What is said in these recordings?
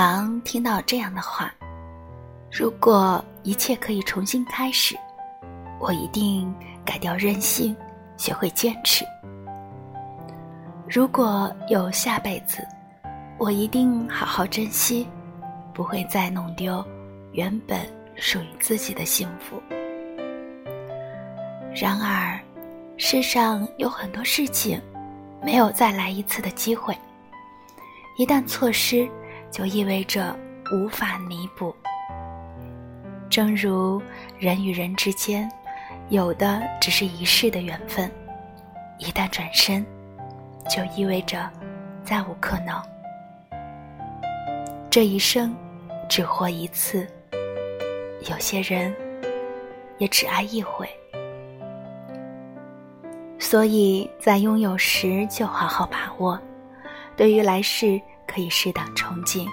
常听到这样的话：如果一切可以重新开始，我一定改掉任性，学会坚持。如果有下辈子，我一定好好珍惜，不会再弄丢原本属于自己的幸福。然而，世上有很多事情没有再来一次的机会，一旦错失，就意味着无法弥补。正如人与人之间，有的只是一世的缘分，一旦转身，就意味着再无可能。这一生只活一次，有些人也只爱一回，所以在拥有时就好好把握。对于来世，可以适当憧憬，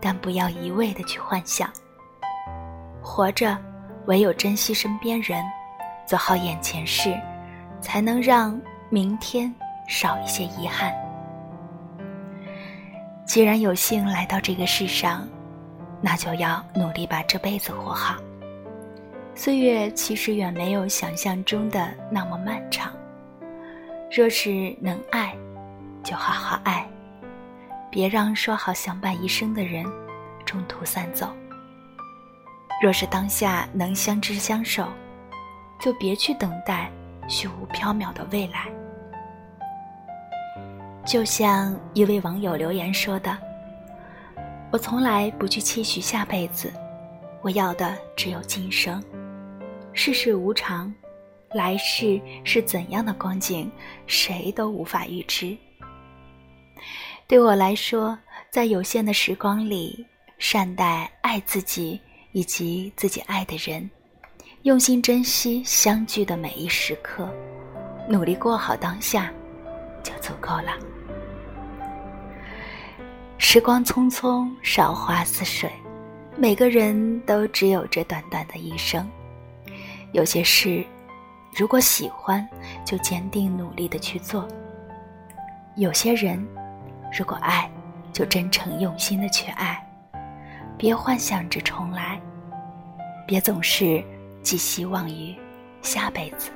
但不要一味的去幻想。活着，唯有珍惜身边人，做好眼前事，才能让明天少一些遗憾。既然有幸来到这个世上，那就要努力把这辈子活好。岁月其实远没有想象中的那么漫长。若是能爱，就好好爱，别让说好相伴一生的人中途散走。若是当下能相知相守，就别去等待虚无缥缈的未来。就像一位网友留言说的：“我从来不去期许下辈子，我要的只有今生。世事无常，来世是怎样的光景，谁都无法预知。对我来说，在有限的时光里，善待爱自己以及自己爱的人，用心珍惜相聚的每一时刻，努力过好当下，就足够了。”时光匆匆，韶华似水，每个人都只有这短短的一生。有些事，如果喜欢，就坚定努力的去做；有些人，如果爱，就真诚用心的去爱。别幻想着重来，别总是寄希望于下辈子。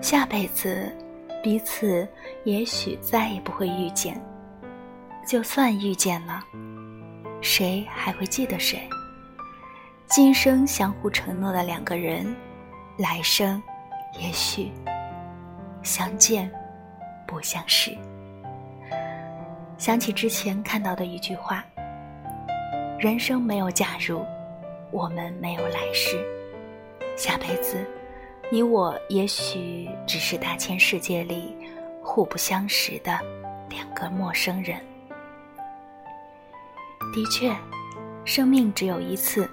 下辈子，彼此也许再也不会遇见。就算遇见了，谁还会记得谁？今生相互承诺的两个人，来生也许相见不相识。想起之前看到的一句话：“人生没有假如，我们没有来世，下辈子你我也许只是大千世界里互不相识的两个陌生人。”的确，生命只有一次，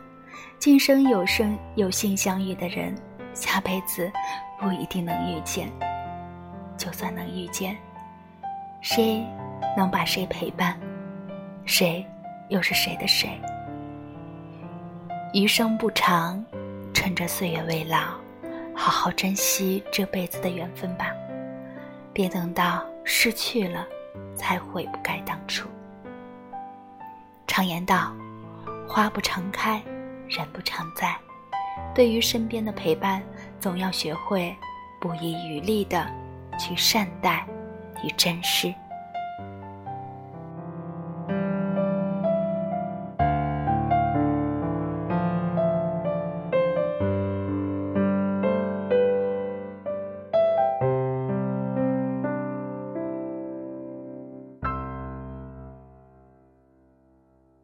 今生有生有幸相遇的人，下辈子不一定能遇见。就算能遇见，谁能把谁陪伴？谁又是谁的谁？余生不长，趁着岁月未老，好好珍惜这辈子的缘分吧，别等到失去了，才悔不该当初。常言道：“花不常开，人不常在。”对于身边的陪伴，总要学会不遗余力的去善待与珍视。